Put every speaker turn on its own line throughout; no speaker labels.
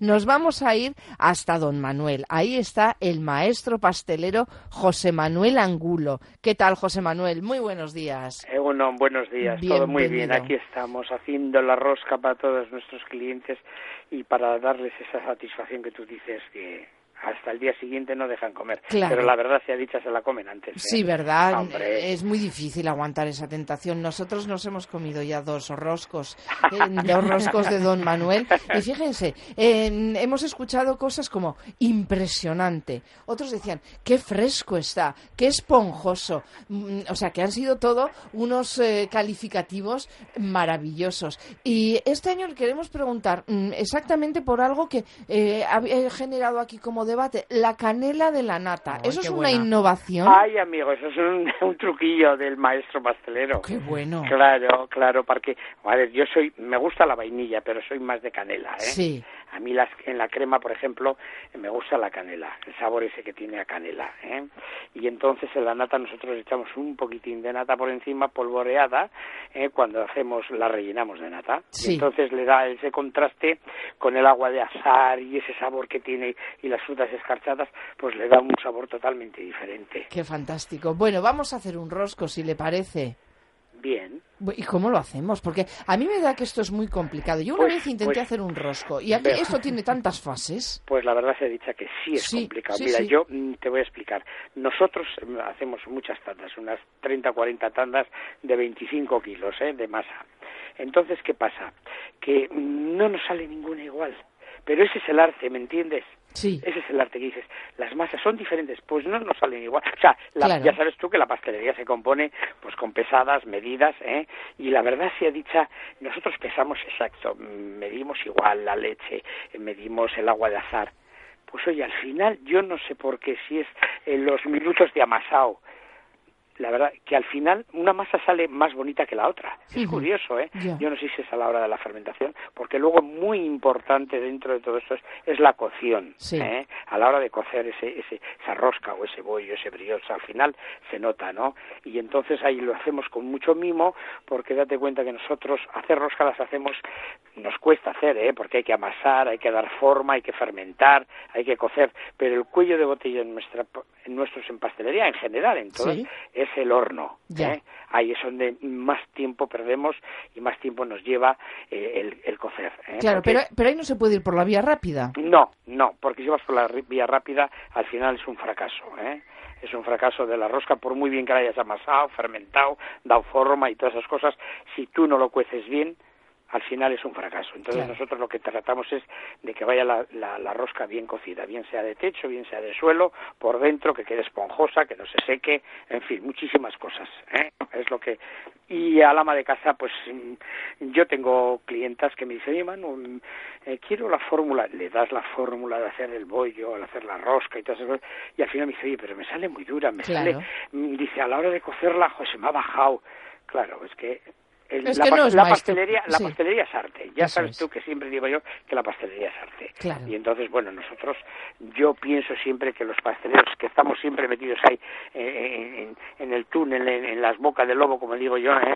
nos vamos a ir hasta Don Manuel. Ahí está el maestro pastelero José Manuel Angulo. ¿Qué tal, José Manuel? Muy buenos días.
Eh, bueno, buenos días, todo muy bien. Aquí estamos haciendo la rosca para todos nuestros clientes y para darles esa satisfacción que tú dices que hasta el día siguiente no dejan comer. Pero la verdad sea dicha, se la comen antes. ¿eh?
Sí, ¿verdad? Es muy difícil aguantar esa tentación. Nosotros nos hemos comido ya dos roscos, eh, dos roscos de Don Manuel. Y fíjense, hemos escuchado cosas como impresionante. Otros decían, qué fresco está, qué esponjoso. Mm, o sea, que han sido todo unos eh, calificativos maravillosos. Y este año queremos preguntar mm, exactamente por algo que ha generado aquí como debate, la canela de la nata. ¿Eso es una innovación?
Ay, amigo, eso es un, truquillo del maestro pastelero.
Qué bueno.
Claro, claro, porque, a ver, yo soy, me gusta la vainilla, pero soy más de canela, ¿eh?
Sí.
A mí las, en la crema, por ejemplo, me gusta la canela, el sabor ese que tiene a canela. ¿eh? Y entonces en la nata nosotros echamos un poquitín de nata por encima, polvoreada, ¿eh? cuando hacemos, la rellenamos de nata. Y entonces le da ese contraste con el agua de azar y ese sabor que tiene y las frutas escarchadas, pues le da un sabor totalmente diferente.
Qué fantástico. Bueno, vamos a hacer un rosco, si le parece.
Bien.
¿Y cómo lo hacemos? Porque a mí me da que esto es muy complicado. Yo una pues, vez intenté pues, hacer un rosco y esto tiene tantas fases.
Pues la verdad se ha dicho que sí es complicado. Mira, yo mm, te voy a explicar. Nosotros mm, hacemos muchas tandas, unas 30 o 40 tandas de 25 kilos ¿eh? de masa. Entonces, ¿qué pasa? Que no nos sale ninguna igual. Pero ese es el arte, ¿me entiendes?
Sí.
Ese es el arte que dices. Las masas son diferentes, pues no nos salen igual. O sea, ya sabes tú que la pastelería se compone pues con pesadas, medidas, ¿eh? Y la verdad sea dicha, nosotros pesamos exacto, medimos igual la leche, medimos el agua de azar. Pues oye, al final yo no sé por qué, si es en los minutos de amasado, la verdad que al final una masa sale más bonita que la otra. Es curioso, ¿eh? Yo no sé si es a la hora de la fermentación, porque luego muy importante dentro de todo esto es, la cocción. ¿eh? A la hora de cocer ese, ese, esa rosca o ese bollo, ese brioche, al final se nota, ¿no? Y entonces ahí lo hacemos con mucho mimo, porque date cuenta que nosotros hacer rosca las hacemos, nos cuesta hacer, ¿eh? Porque hay que amasar, hay que dar forma, hay que fermentar, hay que cocer, pero el cuello de botella en, nuestra, en nuestros en pastelería en general, entonces, es el horno. ¿eh? Ahí es donde más tiempo perdemos y más tiempo nos lleva eh, el, cocer.
¿eh? Claro, pero, pero ahí no se puede ir por la vía rápida.
No, no, porque si vas por la vía rápida, al final es un fracaso. ¿eh? es un fracaso de la rosca, por muy bien que la hayas amasado, fermentado, dado forma y todas esas cosas, si tú no lo cueces bien, al final es un fracaso. Entonces nosotros lo que tratamos es de que vaya la, la, rosca bien cocida, bien sea de techo, bien sea de suelo, por dentro, que quede esponjosa, que no se seque, en fin, muchísimas cosas. ¿eh? Es lo que y al ama de casa, pues mm, yo tengo clientas que me dicen, oye Manu, mm, eh, quiero la fórmula, le das la fórmula de hacer el bollo, al hacer la rosca y todas esas cosas, y al final me dice, oye, pero me sale muy dura, me sale, mm, dice, a la hora de cocerla, José, me ha bajado. Claro, es que la, pastelería, la pastelería es arte. Ya sabes tú que siempre digo yo que la pastelería es arte. Y entonces, bueno, nosotros, yo pienso siempre que los pasteleros que estamos siempre metidos ahí eh, en, el túnel, en, las bocas del lobo, como digo yo, eh,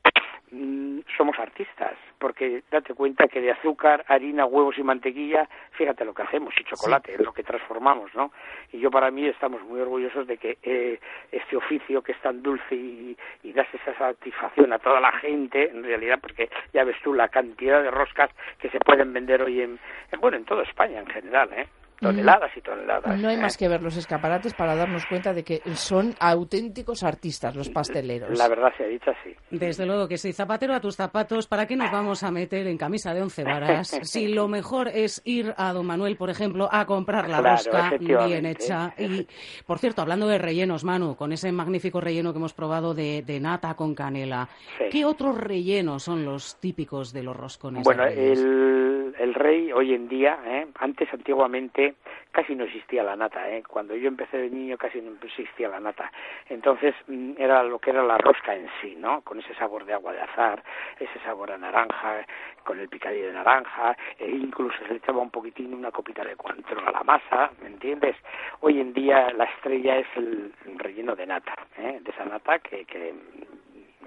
mm, somos artistas, porque date cuenta que de azúcar, harina, huevos y mantequilla, fíjate lo que hacemos, y chocolate, es lo que transformamos, ¿no? Y yo para mí estamos muy orgullosos de que eh, este oficio que es tan dulce y, y das esa satisfacción a toda la gente, realidad, porque ya ves tú la cantidad de roscas que se pueden vender hoy en, bueno, en toda España en general, ¿eh? Toneladas y toneladas.
No hay más que ver los escaparates para darnos cuenta de que son auténticos artistas los pasteleros.
La verdad se ha dicho así.
Desde luego que sí. Zapatero a tus zapatos, ¿para qué nos vamos a meter en camisa de once varas si lo mejor es ir a Don Manuel, por ejemplo, a comprar la rosca bien hecha? Y, por cierto, hablando de rellenos, Manu, con ese magnífico relleno que hemos probado de, nata con canela, ¿qué otros rellenos son los típicos de los roscones?
Bueno, el, el rey hoy en día, ¿eh? antes antiguamente casi no existía la nata. ¿eh? Cuando yo empecé de niño casi no existía la nata. Entonces mm, era lo que era la rosca en sí, ¿no? Con ese sabor de agua de azar, ese sabor a naranja, con el picadillo de naranja, e incluso se le echaba un poquitín una copita de cuantro a la masa, ¿me entiendes? Hoy en día la estrella es el relleno de nata, ¿eh? de esa nata que, que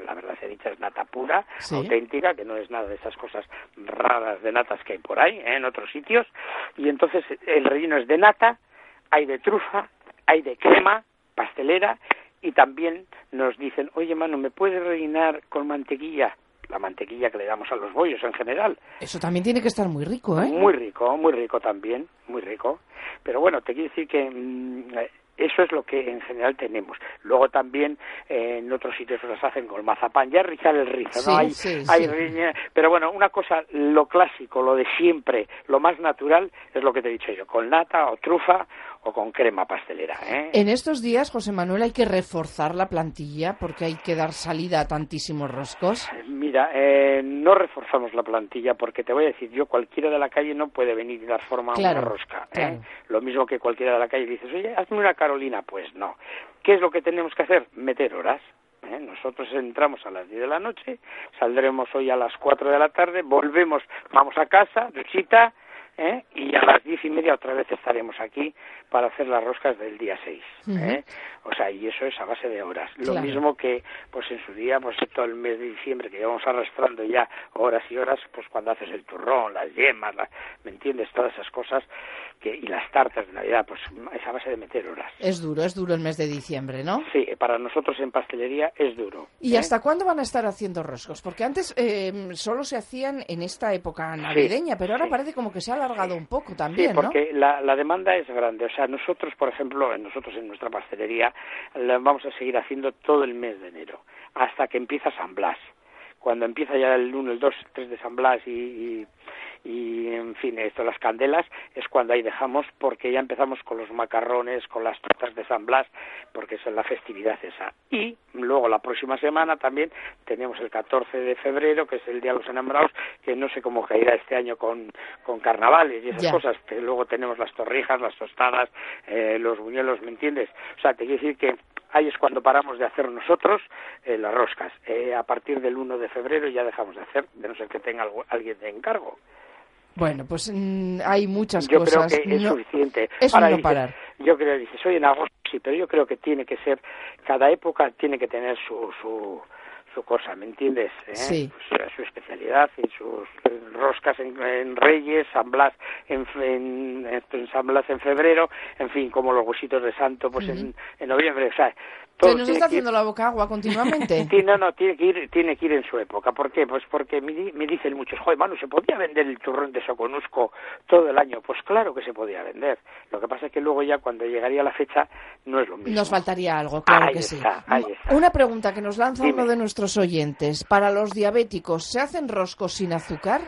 la verdad se dicha es nata pura, auténtica, que no es nada de esas cosas raras de natas que hay por ahí, ¿eh? en otros sitios. Y entonces el relleno es de nata, hay de trufa, hay de crema pastelera y también nos dicen, oye, mano, ¿me puedes rellenar con mantequilla? La mantequilla que le damos a los bollos en general.
Eso también tiene que estar muy rico, ¿eh?
Muy rico, muy rico también, muy rico. Pero bueno, te quiero decir que mm, eso es lo que en general tenemos. Luego también eh, en otros sitios las hacen con mazapán. Ya rizar el rizo, ¿no? hay, hay pero bueno, una cosa, lo clásico, lo de siempre, lo más natural es lo que te he dicho yo, con nata o trufa o con crema pastelera. ¿eh?
En estos días, José Manuel, hay que reforzar la plantilla porque hay que dar salida a tantísimos roscos.
Mira, eh, no reforzamos la plantilla porque te voy a decir, yo cualquiera de la calle no puede venir y dar forma a una rosca. ¿eh? Lo mismo que cualquiera de la calle dices, oye, hazme una Carolina, pues no. ¿Qué es lo que tenemos que hacer? Meter horas. ¿eh? Nosotros entramos a las 10 de la noche, saldremos hoy a las 4 de la tarde, volvemos, vamos a casa, duchita, ¿eh? y a las diez y media otra vez estaremos aquí para hacer las roscas del día 6. ¿eh? O sea, y eso es a base de horas. Lo mismo que, pues en su día, pues todo el mes de diciembre que llevamos arrastrando ya horas y horas, pues cuando haces el turrón, las yemas, ¿me entiendes? Todas esas cosas que, y las tartas de Navidad, pues es a base de meter horas.
Es duro, es duro el mes de diciembre, ¿no?
Sí, para nosotros en pastelería es duro.
¿Y ¿eh? hasta cuándo van a estar haciendo roscos? Porque antes eh, solo se hacían en esta época navideña, pero ahora parece como que se ha alargado un poco también,
Sí, porque la, la demanda es grande. O sea, nosotros, por ejemplo, nosotros en nuestra pastelería la vamos a seguir haciendo todo el mes de enero, hasta que empieza San Blas. Cuando empieza ya el 1, el 2, el 3 de San Blas y y en fin, esto, las candelas es cuando ahí dejamos porque ya empezamos con los macarrones, con las tortas de San Blas, porque es la festividad esa. Y luego la próxima semana también tenemos el 14 de febrero, que es el Día de los Enamorados, que no sé cómo caerá este año con, con carnavales y esas cosas. Pero luego tenemos las torrijas, las tostadas, eh, los buñuelos, ¿me entiendes? O sea, te quiero decir que ahí es cuando paramos de hacer nosotros eh, las roscas. Eh, a partir del 1 de febrero ya dejamos de hacer, de no ser que tenga alguien de encargo.
Bueno, pues mm, hay muchas
yo
cosas.
Yo creo que es suficiente.
Eso no parar.
Yo creo, dice, soy en agosto, sí, pero yo creo que tiene que ser, cada época tiene que tener su, su, su cosa, ¿me entiendes?
¿Eh? Sí.
Pues, su especialidad y sus roscas en, Reyes, San Blas en, en, San Blas en febrero, en fin, como los huesitos de Santo, pues en, en noviembre. O sea,
¿Se nos está haciendo la boca agua continuamente?
Sí, no, no, tiene que ir, tiene que ir en su época. ¿Por qué? Pues porque me, dicen muchos, joder, Manu, ¿se podía vender el turrón de Soconusco todo el año? Pues claro que se podía vender. Lo que pasa es que luego ya cuando llegaría la fecha no es lo mismo.
Nos faltaría algo, claro que sí. Una pregunta que nos lanza uno de nuestros oyentes. Para los diabéticos, ¿se hacen roscos sin azúcar?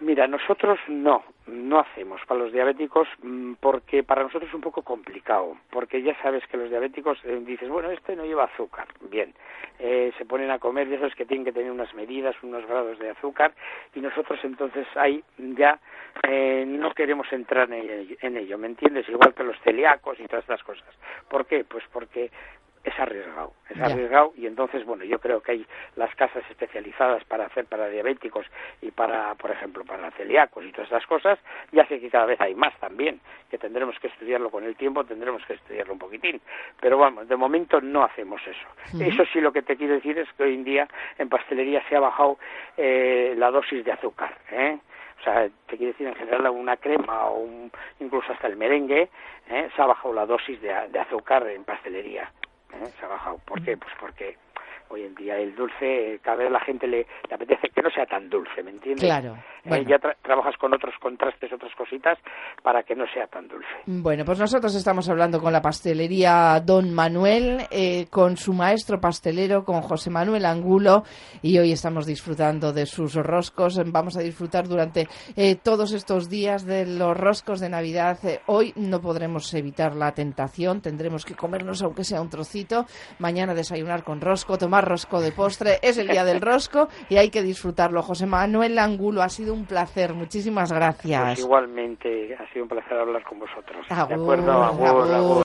Mira, nosotros no, no hacemos para los diabéticos mm, porque para nosotros es un poco complicado, porque ya sabes que los diabéticos eh, dices, bueno, este no lleva azúcar, bien, eh, se ponen a comer y eso es que tienen que tener unas medidas, unos grados de azúcar y nosotros entonces ahí ya eh, no queremos entrar en ello, en ello, ¿me entiendes? Igual que los celíacos y todas estas cosas. ¿Por qué? Pues porque es arriesgado, es arriesgado y entonces, bueno, yo creo que hay las casas especializadas para hacer para diabéticos y para, por ejemplo, para celíacos y todas esas cosas, ya sé que cada vez hay más también, que tendremos que estudiarlo con el tiempo, tendremos que estudiarlo un poquitín, pero vamos, de momento no hacemos eso. Eso sí lo que te quiero decir es que hoy en día en pastelería se ha bajado eh, la dosis de azúcar, ¿eh? o sea, te quiero decir en general una crema o incluso hasta el merengue, ¿eh? se ha bajado la dosis de azúcar en pastelería. ¿Eh? se ha bajado. ¿Por qué? Pues porque hoy en día el dulce, cada vez la gente le, apetece que no sea tan dulce, ¿me entiendes?
Claro.
Eh, ya trabajas con otros contrastes, otras cositas, para que no sea tan dulce.
Bueno, pues nosotros estamos hablando con la pastelería Don Manuel, eh, con su maestro pastelero, con José Manuel Angulo, y hoy estamos disfrutando de sus roscos. Vamos a disfrutar durante eh, todos estos días de los roscos de Navidad. hoy no podremos evitar la tentación, tendremos que comernos aunque sea un trocito. Mañana desayunar con rosco, tomar rosco de postre. Es el día del rosco y hay que disfrutarlo. José Manuel Angulo, ha sido un placer. Muchísimas gracias.
Pues igualmente, ha sido un placer hablar con vosotros.
de acuerdo,